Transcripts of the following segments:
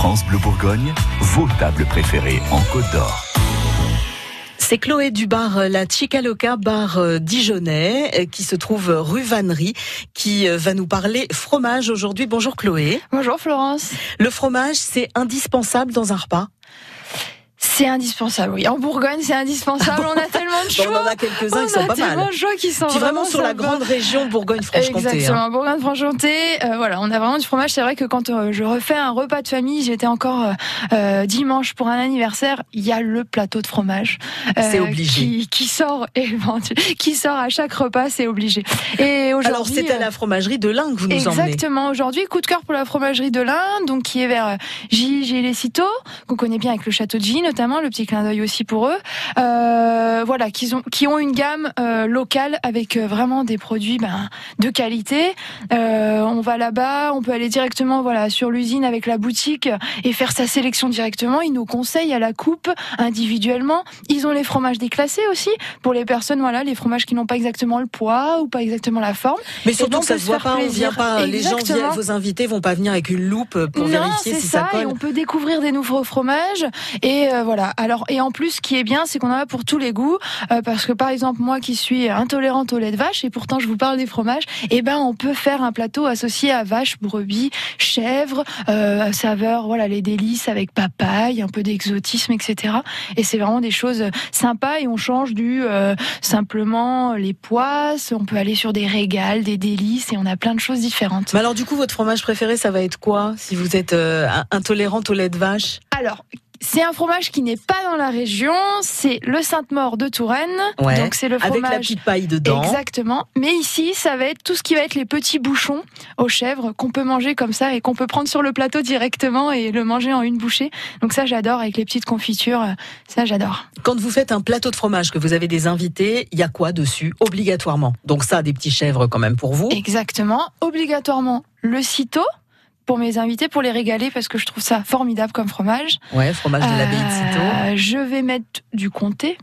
France Bleu Bourgogne, vos tables préférées en Côte d'Or. C'est Chloé du bar La Chicaloca, bar euh, dijonnais, euh, qui se trouve rue Vannerie, qui euh, va nous parler fromage aujourd'hui. Bonjour Chloé. Bonjour Florence. Le fromage, c'est indispensable dans un repas? C'est indispensable, oui. En Bourgogne, c'est indispensable. On a tellement de choix. on en a quelques-uns qui sont pas mal. tellement de choix qui sont Puis vraiment, sur la grande région Bourgogne-Franche-Comté. Exactement, hein. Bourgogne-Franche-Comté. Euh, voilà, on a vraiment du fromage. C'est vrai que quand euh, je refais un repas de famille, j'étais encore euh, euh dimanche pour un anniversaire, il y a le plateau de fromage. c'est obligé. Qui, qui sort qui sort à chaque repas, c'est obligé. Et aujourd'hui. Alors, c'est à la fromagerie de l'Inde que vous nous emmenez. Exactement. Aujourd'hui, coup de cœur pour la fromagerie de l'Inde, donc qui est vers Gilles les Citeaux, qu'on connaît bien avec le château de Gilles notamment, le petit clin d'œil aussi pour eux. Euh, voilà, qui ont, qui ont une gamme euh, locale avec euh, vraiment des produits ben, de qualité. Euh, on va là-bas, on peut aller directement voilà sur l'usine avec la boutique et faire sa sélection directement. Ils nous conseillent à la coupe individuellement. Ils ont les fromages déclassés aussi pour les personnes voilà les fromages qui n'ont pas exactement le poids ou pas exactement la forme. Mais surtout que ça se voit pas, on vient pas. Les gens viennent, vos invités vont pas venir avec une loupe pour vérifier si ça, ça colle. Et on peut découvrir des nouveaux fromages et voilà alors et en plus, ce qui est bien, c'est qu'on en a pour tous les goûts, euh, parce que par exemple moi qui suis intolérante au lait de vache et pourtant je vous parle des fromages, eh ben on peut faire un plateau associé à vache, brebis, chèvre, euh, saveur, voilà les délices avec papaye, un peu d'exotisme, etc. Et c'est vraiment des choses sympas et on change du euh, simplement les poisses, on peut aller sur des régales, des délices et on a plein de choses différentes. Mais alors du coup, votre fromage préféré, ça va être quoi si vous êtes intolérante au lait de vache? Alors c'est un fromage qui n'est pas dans la région, c'est le Sainte-Maure de Touraine. donc c'est le fromage avec la petite paille dedans. Exactement. Mais ici, ça va être tout ce qui va être les petits bouchons aux chèvres qu'on peut manger comme ça et qu'on peut prendre sur le plateau directement et le manger en une bouchée. Donc ça, j'adore avec les petites confitures. Ça, j'adore. Quand vous faites un plateau de fromage, que vous avez des invités, il y a quoi dessus obligatoirement? Donc ça, des petits chèvres quand même pour vous. Exactement. Obligatoirement le cito pour mes invités pour les régaler parce que je trouve ça formidable comme fromage. Ouais, fromage de l'abbaye de Citeaux. Euh, je vais mettre du comté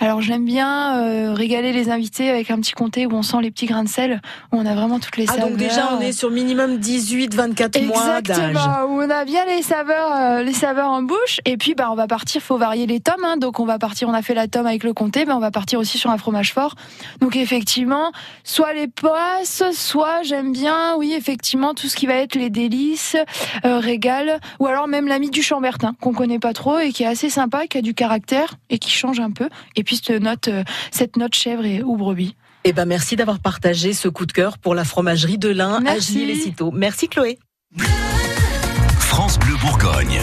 alors j'aime bien euh, régaler les invités avec un petit comté où on sent les petits grains de sel, où on a vraiment toutes les saveurs. Ah donc déjà on est sur minimum 18-24 mois d'âge. Exactement, où on a bien les saveurs, euh, les saveurs en bouche. Et puis bah on va partir, faut varier les tomes. Hein, donc on va partir, on a fait la tome avec le comté, mais on va partir aussi sur un fromage fort. Donc effectivement, soit les poisses, soit j'aime bien, oui effectivement tout ce qui va être les délices, euh, régal, ou alors même l'ami du Chambertin qu'on connaît pas trop et qui est assez sympa, qui a du caractère et qui change un peu et puis euh, cette note, chèvre et, ou brebis. Eh ben merci d'avoir partagé ce coup de cœur pour la fromagerie de Lin à Gilles et Citeaux. Merci Chloé. France Bleu Bourgogne.